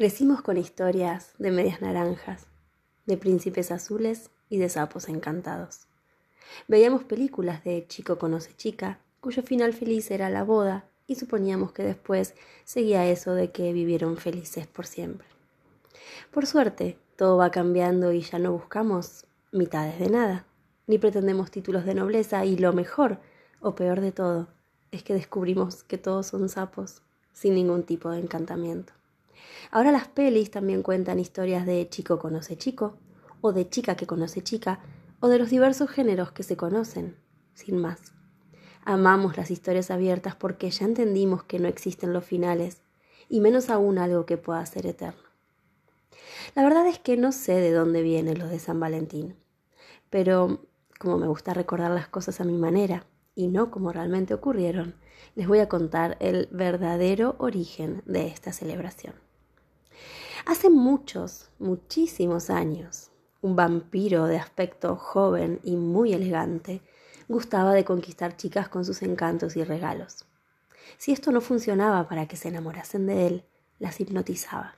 Crecimos con historias de medias naranjas, de príncipes azules y de sapos encantados. Veíamos películas de chico conoce chica, cuyo final feliz era la boda, y suponíamos que después seguía eso de que vivieron felices por siempre. Por suerte, todo va cambiando y ya no buscamos mitades de nada, ni pretendemos títulos de nobleza, y lo mejor, o peor de todo, es que descubrimos que todos son sapos, sin ningún tipo de encantamiento. Ahora las pelis también cuentan historias de chico conoce chico, o de chica que conoce chica, o de los diversos géneros que se conocen, sin más. Amamos las historias abiertas porque ya entendimos que no existen los finales, y menos aún algo que pueda ser eterno. La verdad es que no sé de dónde viene lo de San Valentín, pero como me gusta recordar las cosas a mi manera y no como realmente ocurrieron, les voy a contar el verdadero origen de esta celebración. Hace muchos, muchísimos años, un vampiro de aspecto joven y muy elegante gustaba de conquistar chicas con sus encantos y regalos. Si esto no funcionaba para que se enamorasen de él, las hipnotizaba.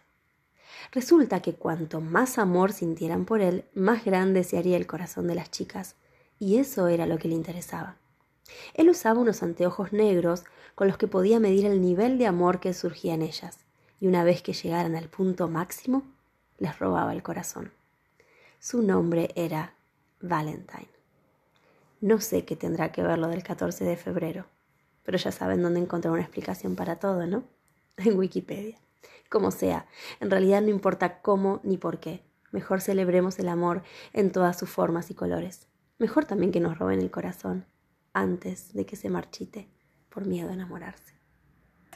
Resulta que cuanto más amor sintieran por él, más grande se haría el corazón de las chicas, y eso era lo que le interesaba. Él usaba unos anteojos negros con los que podía medir el nivel de amor que surgía en ellas, y una vez que llegaran al punto máximo, les robaba el corazón. Su nombre era Valentine. No sé qué tendrá que ver lo del 14 de febrero, pero ya saben dónde encontrar una explicación para todo, ¿no? En Wikipedia. Como sea, en realidad no importa cómo ni por qué. Mejor celebremos el amor en todas sus formas y colores. Mejor también que nos roben el corazón antes de que se marchite por miedo a enamorarse.